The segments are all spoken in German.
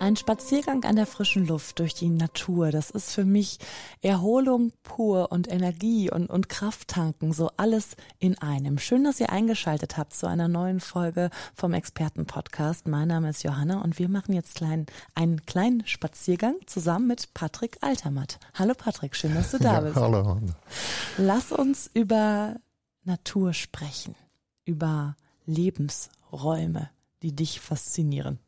Ein Spaziergang an der frischen Luft durch die Natur, das ist für mich Erholung pur und Energie und, und Krafttanken, so alles in einem. Schön, dass ihr eingeschaltet habt zu einer neuen Folge vom Expertenpodcast. Mein Name ist Johanna und wir machen jetzt klein, einen kleinen Spaziergang zusammen mit Patrick Altermatt. Hallo Patrick, schön, dass du da ja, bist. Hallo. Lass uns über Natur sprechen, über Lebensräume, die dich faszinieren.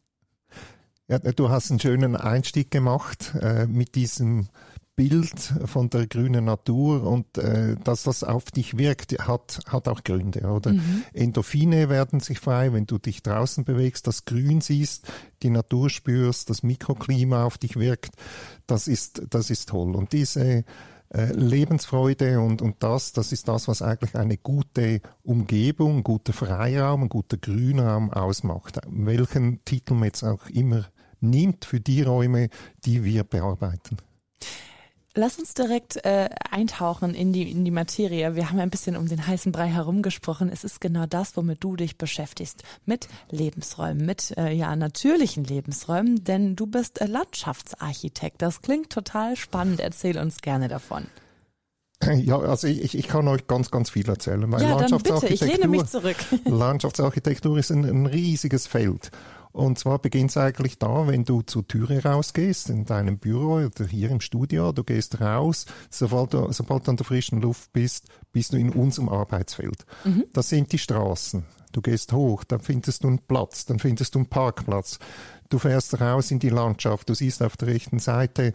Ja, du hast einen schönen Einstieg gemacht äh, mit diesem Bild von der grünen Natur und äh, dass das auf dich wirkt, hat, hat auch Gründe, oder? Mhm. Endorphine werden sich frei, wenn du dich draußen bewegst, das Grün siehst, die Natur spürst, das Mikroklima auf dich wirkt, das ist, das ist toll. Und diese äh, Lebensfreude und, und das, das ist das, was eigentlich eine gute Umgebung, ein guter Freiraum, ein guter Grünraum ausmacht. Welchen Titel man jetzt auch immer nimmt für die Räume, die wir bearbeiten. Lass uns direkt äh, eintauchen in die, in die Materie. Wir haben ein bisschen um den heißen Brei herumgesprochen. Es ist genau das, womit du dich beschäftigst. Mit Lebensräumen, mit äh, ja natürlichen Lebensräumen, denn du bist äh, Landschaftsarchitekt. Das klingt total spannend. Erzähl uns gerne davon. Ja, also ich, ich kann euch ganz, ganz viel erzählen. Weil ja, dann bitte, ich lehne mich zurück. Landschaftsarchitektur ist ein, ein riesiges Feld. Und zwar beginnt es eigentlich da, wenn du zur Türe rausgehst, in deinem Büro oder hier im Studio, du gehst raus, sobald du, sobald du an der frischen Luft bist, bist du in unserem Arbeitsfeld. Mhm. Das sind die Straßen. Du gehst hoch, dann findest du einen Platz, dann findest du einen Parkplatz. Du fährst raus in die Landschaft, du siehst auf der rechten Seite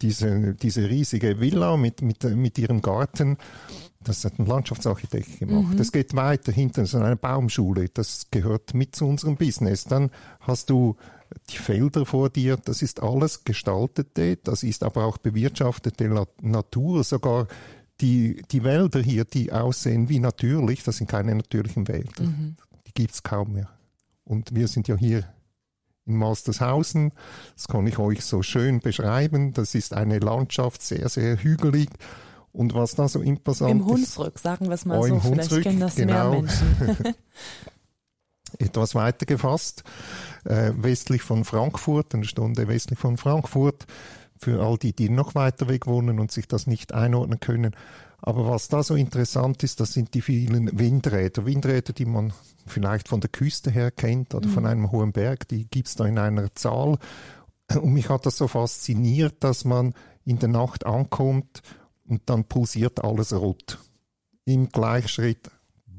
diese, diese riesige Villa mit, mit, mit ihrem Garten. Das hat ein Landschaftsarchitekt gemacht. Mhm. Das geht weiter hinten, so eine Baumschule. Das gehört mit zu unserem Business. Dann hast du die Felder vor dir. Das ist alles gestaltete. Das ist aber auch bewirtschaftete Natur. Sogar die, die Wälder hier, die aussehen wie natürlich, das sind keine natürlichen Wälder. Mhm. Die gibt's kaum mehr. Und wir sind ja hier in Malstershausen. Das kann ich euch so schön beschreiben. Das ist eine Landschaft, sehr, sehr hügelig. Und was da so imposant Im Hunsrück, sagen wir es mal oh, so. Vielleicht Hunsrück, kennen das genau. mehr Menschen. Etwas weiter gefasst, äh, westlich von Frankfurt, eine Stunde westlich von Frankfurt, für all die, die noch weiter weg wohnen und sich das nicht einordnen können. Aber was da so interessant ist, das sind die vielen Windräder. Windräder, die man vielleicht von der Küste her kennt oder mhm. von einem hohen Berg, die gibt es da in einer Zahl. Und mich hat das so fasziniert, dass man in der Nacht ankommt und dann pulsiert alles rot. Im Gleichschritt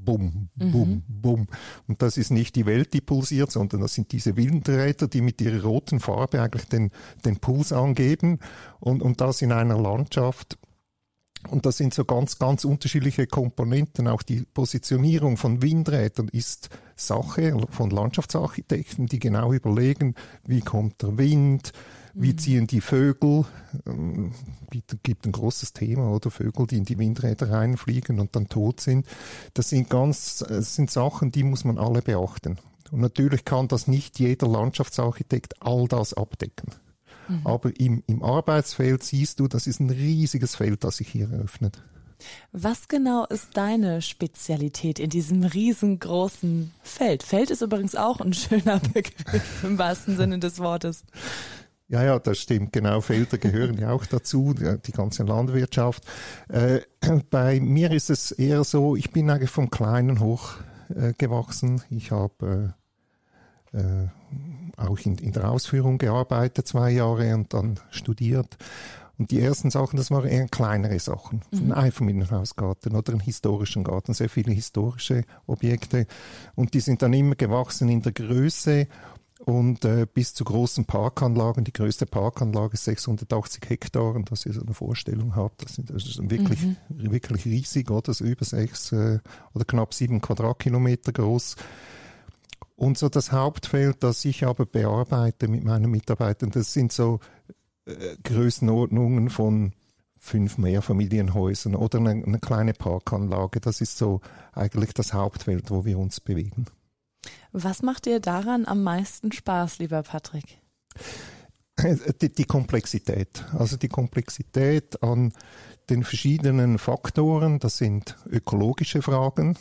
bum, bum, mhm. bum. Und das ist nicht die Welt, die pulsiert, sondern das sind diese Windräder, die mit ihrer roten Farbe eigentlich den, den Puls angeben. Und, und das in einer Landschaft, und das sind so ganz, ganz unterschiedliche Komponenten. Auch die Positionierung von Windrädern ist Sache von Landschaftsarchitekten, die genau überlegen, wie kommt der Wind, wie mhm. ziehen die Vögel, ähm, gibt ein großes Thema, oder Vögel, die in die Windräder reinfliegen und dann tot sind. Das sind ganz, das sind Sachen, die muss man alle beachten. Und natürlich kann das nicht jeder Landschaftsarchitekt all das abdecken. Mhm. Aber im, im Arbeitsfeld siehst du, das ist ein riesiges Feld, das sich hier eröffnet. Was genau ist deine Spezialität in diesem riesengroßen Feld? Feld ist übrigens auch ein schöner Begriff im wahrsten Sinne des Wortes. Ja, ja, das stimmt. Genau, Felder gehören ja auch dazu, die ganze Landwirtschaft. Äh, bei mir ist es eher so, ich bin eigentlich vom Kleinen hoch äh, gewachsen. Ich habe äh auch in, in der Ausführung gearbeitet, zwei Jahre und dann studiert. Und die ersten Sachen, das waren eher kleinere Sachen. Mhm. Ein Einfamilienhausgarten oder einen historischen Garten, sehr viele historische Objekte. Und die sind dann immer gewachsen in der Größe und äh, bis zu großen Parkanlagen. Die größte Parkanlage ist 680 Hektar und dass ihr so eine Vorstellung habt, das, sind, das ist wirklich, mhm. wirklich riesig, oder? Das ist über sechs äh, oder knapp sieben Quadratkilometer groß. Und so das Hauptfeld, das ich aber bearbeite mit meinen Mitarbeitern, das sind so äh, Größenordnungen von fünf Mehrfamilienhäusern oder eine, eine kleine Parkanlage. Das ist so eigentlich das Hauptfeld, wo wir uns bewegen. Was macht dir daran am meisten Spaß, lieber Patrick? Die, die, Komplexität. Also die Komplexität an den verschiedenen Faktoren. Das sind ökologische Fragen.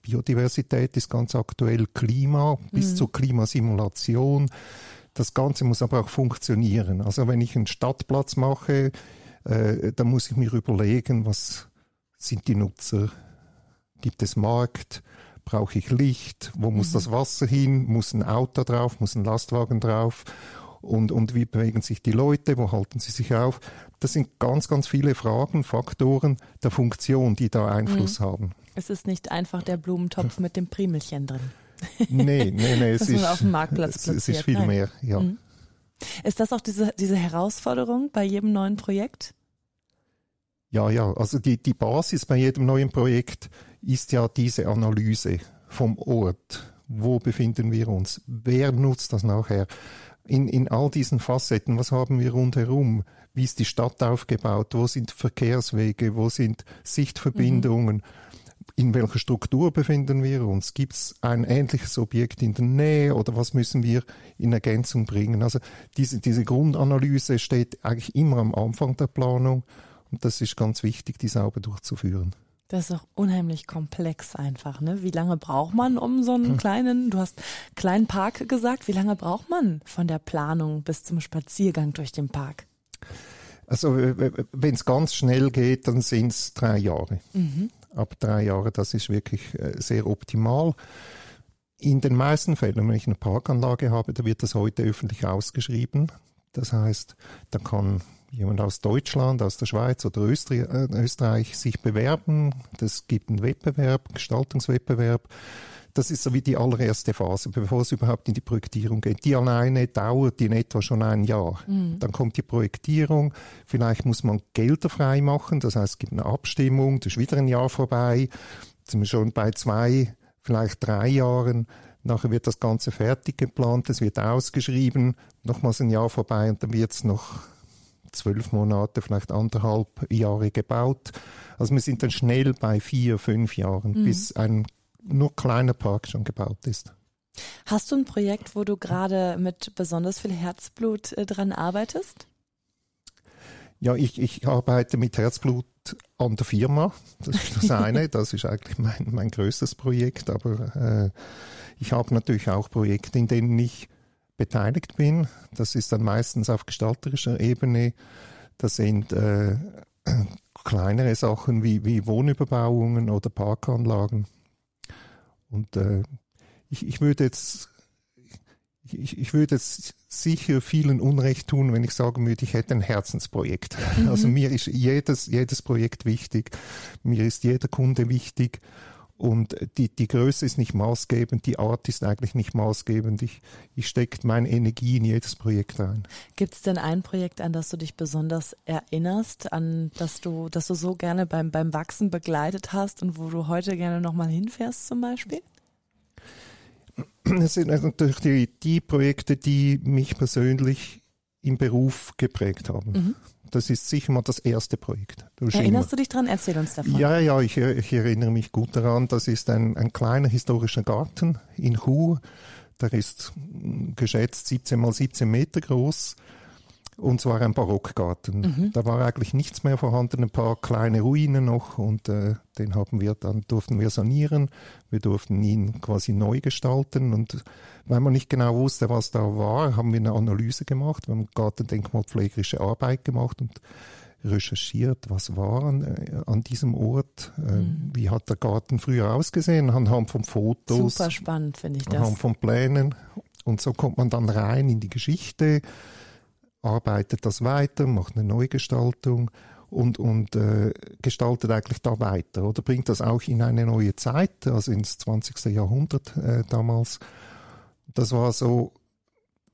Biodiversität ist ganz aktuell, Klima bis mhm. zur Klimasimulation. Das Ganze muss aber auch funktionieren. Also wenn ich einen Stadtplatz mache, äh, dann muss ich mir überlegen, was sind die Nutzer? Gibt es Markt? Brauche ich Licht? Wo muss mhm. das Wasser hin? Muss ein Auto drauf? Muss ein Lastwagen drauf? Und, und wie bewegen sich die Leute? Wo halten sie sich auf? Das sind ganz, ganz viele Fragen, Faktoren der Funktion, die da Einfluss mhm. haben. Es ist nicht einfach der Blumentopf mit dem Primelchen drin. Nee, nee, nee. es ist, auf dem Marktplatz. Es ist viel Nein. mehr, ja. Mhm. Ist das auch diese, diese Herausforderung bei jedem neuen Projekt? Ja, ja. Also die, die Basis bei jedem neuen Projekt ist ja diese Analyse vom Ort. Wo befinden wir uns? Wer nutzt das nachher? In, in all diesen Facetten, was haben wir rundherum? Wie ist die Stadt aufgebaut? Wo sind Verkehrswege? Wo sind Sichtverbindungen? Mhm in welcher Struktur befinden wir uns? Gibt es ein ähnliches Objekt in der Nähe oder was müssen wir in Ergänzung bringen? Also diese, diese Grundanalyse steht eigentlich immer am Anfang der Planung und das ist ganz wichtig, die sauber durchzuführen. Das ist auch unheimlich komplex einfach. Ne? Wie lange braucht man um so einen hm. kleinen, du hast kleinen Park gesagt, wie lange braucht man von der Planung bis zum Spaziergang durch den Park? Also wenn es ganz schnell geht, dann sind es drei Jahre. Mhm ab drei Jahren, das ist wirklich äh, sehr optimal. In den meisten Fällen, wenn ich eine Parkanlage habe, da wird das heute öffentlich ausgeschrieben. Das heißt, da kann jemand aus Deutschland, aus der Schweiz oder äh, Österreich sich bewerben. Das gibt einen Wettbewerb, Gestaltungswettbewerb. Das ist so wie die allererste Phase, bevor es überhaupt in die Projektierung geht. Die alleine dauert in etwa schon ein Jahr. Mhm. Dann kommt die Projektierung. Vielleicht muss man Gelder frei machen. Das heißt, es gibt eine Abstimmung. Das ist wieder ein Jahr vorbei. Jetzt sind wir schon bei zwei, vielleicht drei Jahren. Nachher wird das Ganze fertig geplant. Es wird ausgeschrieben. Nochmals ein Jahr vorbei und dann wird es noch zwölf Monate, vielleicht anderthalb Jahre gebaut. Also wir sind dann schnell bei vier, fünf Jahren, mhm. bis ein nur kleiner Park schon gebaut ist. Hast du ein Projekt, wo du gerade mit besonders viel Herzblut äh, dran arbeitest? Ja, ich, ich arbeite mit Herzblut an der Firma. Das ist das eine. das ist eigentlich mein, mein größtes Projekt. Aber äh, ich habe natürlich auch Projekte, in denen ich beteiligt bin. Das ist dann meistens auf gestalterischer Ebene. Das sind äh, kleinere Sachen wie, wie Wohnüberbauungen oder Parkanlagen. Und äh, ich, ich würde jetzt ich, ich würde jetzt sicher vielen Unrecht tun, wenn ich sagen würde, ich hätte ein Herzensprojekt. Mhm. Also mir ist jedes, jedes Projekt wichtig, mir ist jeder Kunde wichtig und die, die Größe ist nicht maßgebend, die Art ist eigentlich nicht maßgebend. Ich, ich stecke meine Energie in jedes Projekt rein. Gibt es denn ein Projekt, an das du dich besonders erinnerst, an das du, das du so gerne beim, beim Wachsen begleitet hast und wo du heute gerne nochmal hinfährst zum Beispiel? Es sind natürlich die, die Projekte, die mich persönlich im Beruf geprägt haben. Mhm. Das ist sicher mal das erste Projekt. Erinnerst du dich dran? Erzähl uns davon. Ja, ja, ich, ich erinnere mich gut daran. Das ist ein, ein kleiner historischer Garten in Chur. Der ist geschätzt 17 mal 17 Meter groß. Und zwar ein Barockgarten. Mhm. Da war eigentlich nichts mehr vorhanden, ein paar kleine Ruinen noch und äh, den haben wir dann, durften wir sanieren. Wir durften ihn quasi neu gestalten und weil man nicht genau wusste, was da war, haben wir eine Analyse gemacht, wir haben gartendenkmalpflegerische Arbeit gemacht und recherchiert, was war an, äh, an diesem Ort, äh, mhm. wie hat der Garten früher ausgesehen, anhand von Fotos. Super spannend, finde ich das. Anhand von Plänen. Und so kommt man dann rein in die Geschichte, arbeitet das weiter, macht eine Neugestaltung und, und äh, gestaltet eigentlich da weiter oder bringt das auch in eine neue Zeit, also ins 20. Jahrhundert äh, damals. Das war so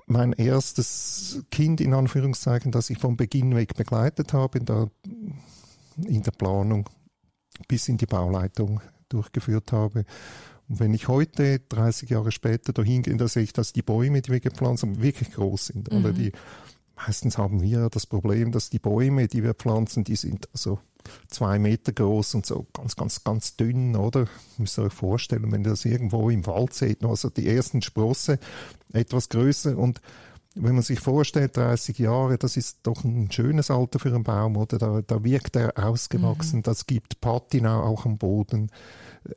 mein erstes Kind in Anführungszeichen, das ich vom Beginn weg begleitet habe in der, in der Planung bis in die Bauleitung durchgeführt habe. Und wenn ich heute, 30 Jahre später, dahin gehe, da sehe ich, dass die Bäume, die wir gepflanzt haben, wirklich groß sind. Mhm. Oder die meistens haben wir das Problem, dass die Bäume, die wir pflanzen, die sind also zwei Meter groß und so ganz, ganz, ganz dünn, oder? Müsst ihr euch vorstellen, wenn ihr das irgendwo im Wald seht, also die ersten Sprosse etwas größer und wenn man sich vorstellt, 30 Jahre, das ist doch ein schönes Alter für einen Baum, oder? Da, da wirkt er ausgewachsen, mhm. das gibt Patina auch am Boden,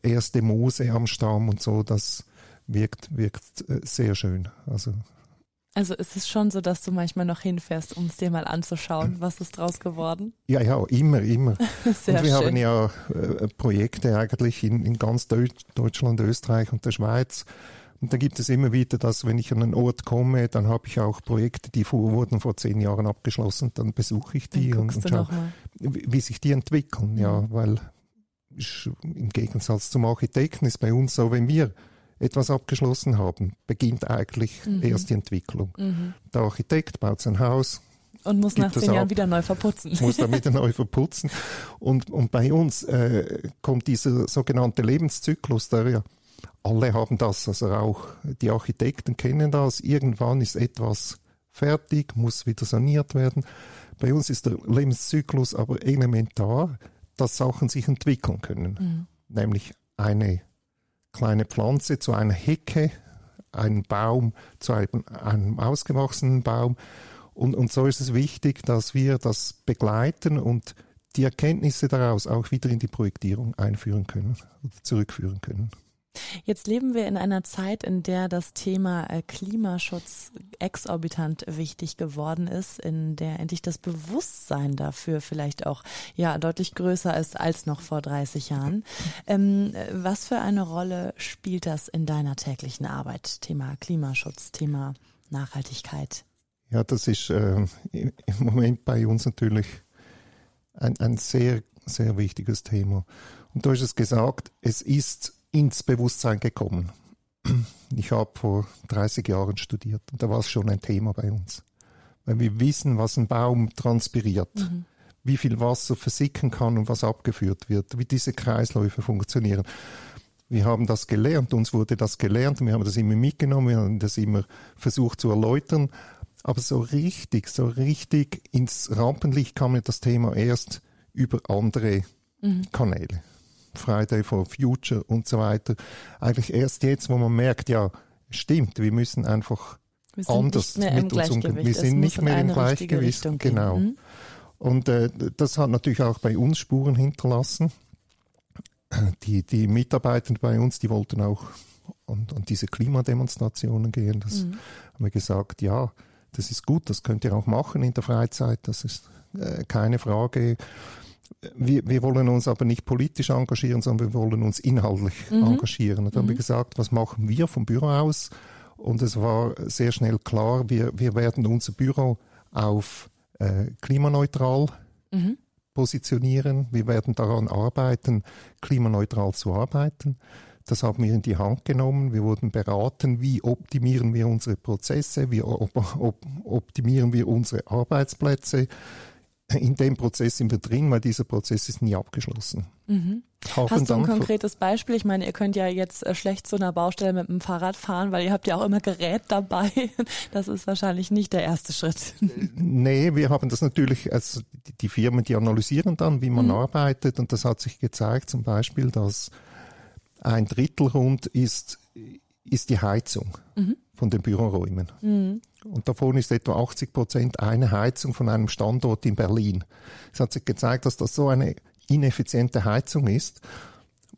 erste Moose am Stamm und so, das wirkt, wirkt äh, sehr schön. Also also ist es schon so, dass du manchmal noch hinfährst, um es dir mal anzuschauen, was ist draus geworden? Ja, ja, immer, immer. Sehr und wir schön. haben ja äh, Projekte eigentlich in, in ganz Deutsch, Deutschland, Österreich und der Schweiz. Und da gibt es immer wieder, dass wenn ich an einen Ort komme, dann habe ich auch Projekte, die vor, wurden vor zehn Jahren abgeschlossen, dann besuche ich die und, und schaue, wie sich die entwickeln. Ja, mhm. weil im Gegensatz zum Architekten ist bei uns so, wenn wir etwas abgeschlossen haben, beginnt eigentlich mhm. erst die Entwicklung. Mhm. Der Architekt baut sein Haus, und muss nach zehn Jahren wieder neu verputzen. Muss dann wieder neu verputzen. Und, und bei uns äh, kommt dieser sogenannte Lebenszyklus, der ja, alle haben das, also auch die Architekten kennen das. Irgendwann ist etwas fertig, muss wieder saniert werden. Bei uns ist der Lebenszyklus aber elementar, dass Sachen sich entwickeln können. Mhm. Nämlich eine kleine Pflanze zu einer Hecke, ein Baum zu einem, einem ausgewachsenen Baum. Und, und so ist es wichtig, dass wir das begleiten und die Erkenntnisse daraus auch wieder in die Projektierung einführen können oder zurückführen können. Jetzt leben wir in einer Zeit, in der das Thema äh, Klimaschutz exorbitant wichtig geworden ist, in der endlich das Bewusstsein dafür vielleicht auch ja deutlich größer ist als noch vor 30 Jahren. Ähm, was für eine Rolle spielt das in deiner täglichen Arbeit? Thema Klimaschutz, Thema Nachhaltigkeit? Ja, das ist äh, im Moment bei uns natürlich ein, ein sehr, sehr wichtiges Thema. Und du hast es gesagt, es ist ins Bewusstsein gekommen. Ich habe vor 30 Jahren studiert und da war es schon ein Thema bei uns. Weil wir wissen, was ein Baum transpiriert, mhm. wie viel Wasser versickern kann und was abgeführt wird, wie diese Kreisläufe funktionieren. Wir haben das gelernt, uns wurde das gelernt, wir haben das immer mitgenommen, wir haben das immer versucht zu erläutern. Aber so richtig, so richtig ins Rampenlicht kam mir das Thema erst über andere mhm. Kanäle. Friday for Future und so weiter. Eigentlich erst jetzt, wo man merkt, ja, stimmt, wir müssen einfach wir anders mit uns umgehen. Wir sind nicht mehr im Gleichgewicht. Genau. Mhm. Und äh, das hat natürlich auch bei uns Spuren hinterlassen. Die, die Mitarbeitenden bei uns, die wollten auch an, an diese Klimademonstrationen gehen. Das mhm. haben wir gesagt, ja, das ist gut, das könnt ihr auch machen in der Freizeit, das ist äh, keine Frage wir, wir wollen uns aber nicht politisch engagieren, sondern wir wollen uns inhaltlich mhm. engagieren. Und dann mhm. haben wir gesagt, was machen wir vom Büro aus? Und es war sehr schnell klar, wir, wir werden unser Büro auf äh, klimaneutral mhm. positionieren. Wir werden daran arbeiten, klimaneutral zu arbeiten. Das haben wir in die Hand genommen. Wir wurden beraten, wie optimieren wir unsere Prozesse, wie op op optimieren wir unsere Arbeitsplätze, in dem Prozess sind wir drin, weil dieser Prozess ist nie abgeschlossen. Mhm. Hast du ein konkretes Beispiel? Ich meine, ihr könnt ja jetzt äh, schlecht zu einer Baustelle mit dem Fahrrad fahren, weil ihr habt ja auch immer Gerät dabei. Das ist wahrscheinlich nicht der erste Schritt. Äh, nee, wir haben das natürlich, also die Firmen, die analysieren dann, wie man mhm. arbeitet und das hat sich gezeigt zum Beispiel, dass ein Drittel rund ist, ist die Heizung mhm. Von den Büroräumen. Mhm. Und davon ist etwa 80 Prozent eine Heizung von einem Standort in Berlin. Es hat sich gezeigt, dass das so eine ineffiziente Heizung ist.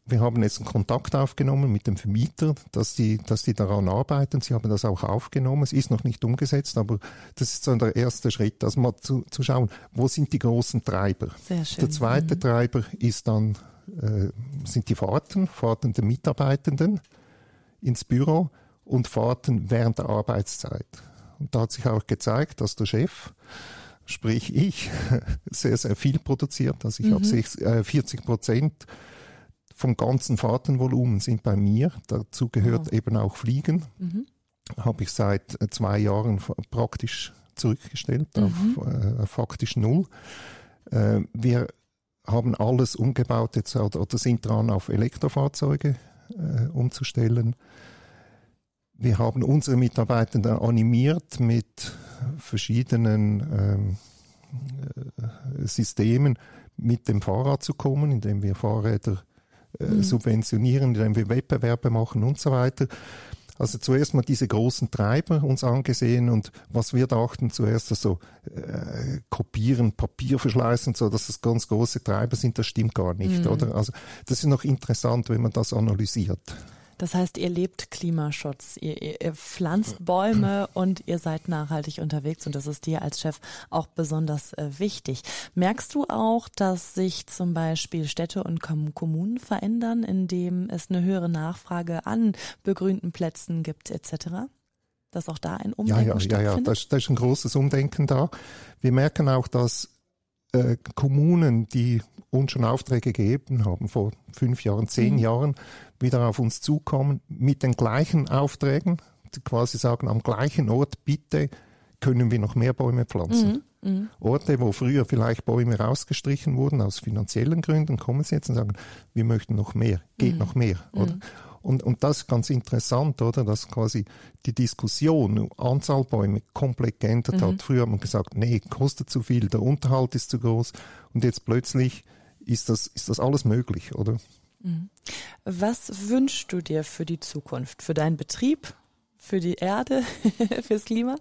Wir haben jetzt einen Kontakt aufgenommen mit dem Vermieter, dass die, dass die daran arbeiten. Sie haben das auch aufgenommen. Es ist noch nicht umgesetzt, aber das ist so der erste Schritt, dass mal zu, zu schauen, wo sind die großen Treiber. Sehr schön. Der zweite mhm. Treiber ist dann, äh, sind die Fahrten, Fahrten der Mitarbeitenden ins Büro und Fahrten während der Arbeitszeit. Und da hat sich auch gezeigt, dass der Chef, sprich ich, sehr, sehr viel produziert. Also ich mhm. habe 40 Prozent vom ganzen Fahrtenvolumen sind bei mir. Dazu gehört wow. eben auch Fliegen. Mhm. Habe ich seit zwei Jahren praktisch zurückgestellt mhm. auf äh, faktisch null. Äh, wir haben alles umgebaut jetzt oder, oder sind dran, auf Elektrofahrzeuge äh, umzustellen wir haben unsere Mitarbeitenden animiert mit verschiedenen ähm, äh, Systemen mit dem Fahrrad zu kommen, indem wir Fahrräder äh, mhm. subventionieren, indem wir Wettbewerbe machen und so weiter. Also zuerst mal diese großen Treiber uns angesehen und was wir dachten zuerst, also äh, kopieren, Papier verschleißen, so dass das ganz große Treiber sind, das stimmt gar nicht, mhm. oder? Also das ist noch interessant, wenn man das analysiert. Das heißt, ihr lebt Klimaschutz, ihr, ihr, ihr, pflanzt Bäume und ihr seid nachhaltig unterwegs und das ist dir als Chef auch besonders äh, wichtig. Merkst du auch, dass sich zum Beispiel Städte und Kommunen verändern, indem es eine höhere Nachfrage an begrünten Plätzen gibt etc.? Dass auch da ein Umdenken ja, ja, stattfindet? Ja, ja, da ist, da ist ein großes Umdenken da. Wir merken auch, dass äh, Kommunen, die uns schon Aufträge gegeben haben, vor fünf Jahren, zehn mhm. Jahren, wieder auf uns zukommen mit den gleichen Aufträgen, die quasi sagen, am gleichen Ort bitte können wir noch mehr Bäume pflanzen. Mhm. Mhm. Orte, wo früher vielleicht Bäume rausgestrichen wurden aus finanziellen Gründen, kommen sie jetzt und sagen, wir möchten noch mehr, geht mhm. noch mehr. Oder? Mhm. Und, und das ist ganz interessant, oder? Dass quasi die Diskussion, Anzahl Bäume komplett geändert mhm. hat. Früher hat man gesagt, nee, kostet zu viel, der Unterhalt ist zu groß. Und jetzt plötzlich ist das, ist das alles möglich, oder? Mhm. Was wünschst du dir für die Zukunft, für deinen Betrieb, für die Erde, fürs Klima?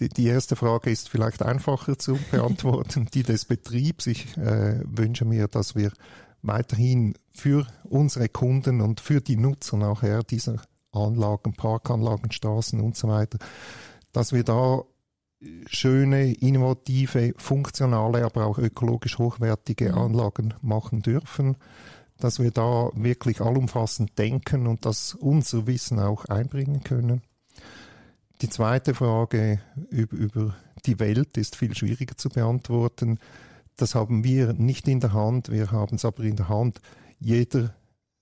Die, die, erste Frage ist vielleicht einfacher zu beantworten. die des Betriebs. Ich äh, wünsche mir, dass wir weiterhin für unsere Kunden und für die Nutzer nachher dieser Anlagen, Parkanlagen, Straßen und so weiter, dass wir da schöne, innovative, funktionale, aber auch ökologisch hochwertige mhm. Anlagen machen dürfen, dass wir da wirklich allumfassend denken und das unser Wissen auch einbringen können. Die zweite Frage über, über die Welt ist viel schwieriger zu beantworten. Das haben wir nicht in der Hand, wir haben es aber in der Hand, jeder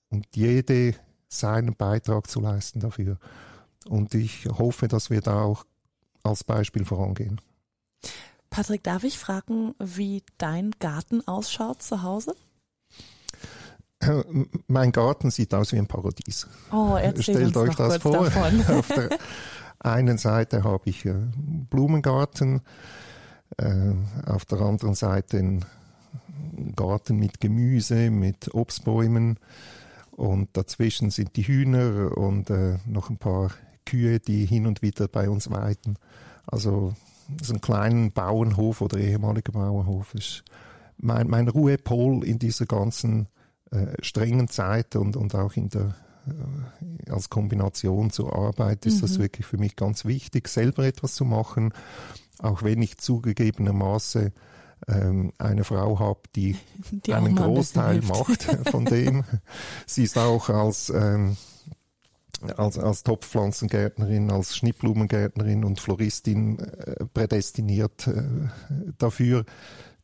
und jede seinen Beitrag zu leisten dafür. Und ich hoffe, dass wir da auch als Beispiel vorangehen. Patrick, darf ich fragen, wie dein Garten ausschaut zu Hause? Mein Garten sieht aus wie ein Paradies. Oh, Stellt euch das vor. Auf der einen Seite habe ich einen Blumengarten, äh, auf der anderen Seite einen Garten mit Gemüse, mit Obstbäumen und dazwischen sind die Hühner und äh, noch ein paar Kühe, die hin und wieder bei uns weiden. Also so ein kleiner Bauernhof oder ehemaliger Bauernhof ist mein, mein Ruhepol in dieser ganzen äh, strengen Zeit und, und auch in der äh, als Kombination zur Arbeit ist mhm. das wirklich für mich ganz wichtig, selber etwas zu machen, auch wenn ich zugegebenermaßen ähm, eine Frau habe, die, die einen Großteil ein macht von dem. Sie ist auch als ähm, als, als Topfpflanzengärtnerin, als Schnittblumengärtnerin und Floristin äh, prädestiniert äh, dafür,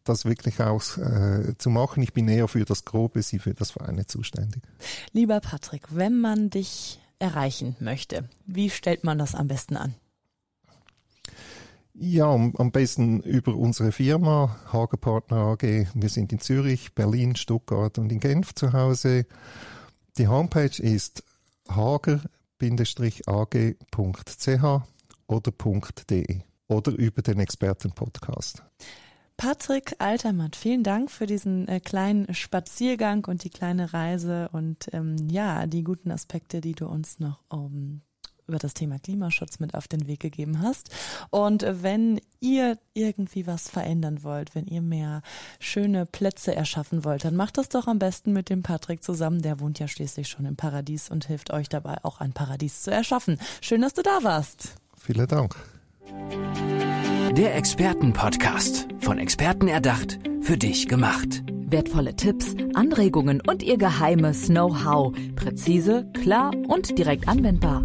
das wirklich auch äh, zu machen. Ich bin eher für das Grobe, sie für das Feine zuständig. Lieber Patrick, wenn man dich erreichen möchte, wie stellt man das am besten an? Ja, am besten über unsere Firma Hagerpartner AG. Wir sind in Zürich, Berlin, Stuttgart und in Genf zu Hause. Die Homepage ist hager-ag.ch oder .de oder über den Expertenpodcast. Patrick Altermatt, vielen Dank für diesen äh, kleinen Spaziergang und die kleine Reise und ähm, ja, die guten Aspekte, die du uns noch um, über das Thema Klimaschutz mit auf den Weg gegeben hast. Und wenn ihr irgendwie was verändern wollt, wenn ihr mehr schöne Plätze erschaffen wollt, dann macht das doch am besten mit dem Patrick zusammen. Der wohnt ja schließlich schon im Paradies und hilft euch dabei, auch ein Paradies zu erschaffen. Schön, dass du da warst. Vielen Dank. Der Expertenpodcast. Von Experten erdacht, für dich gemacht. Wertvolle Tipps, Anregungen und ihr geheimes Know-how. Präzise, klar und direkt anwendbar.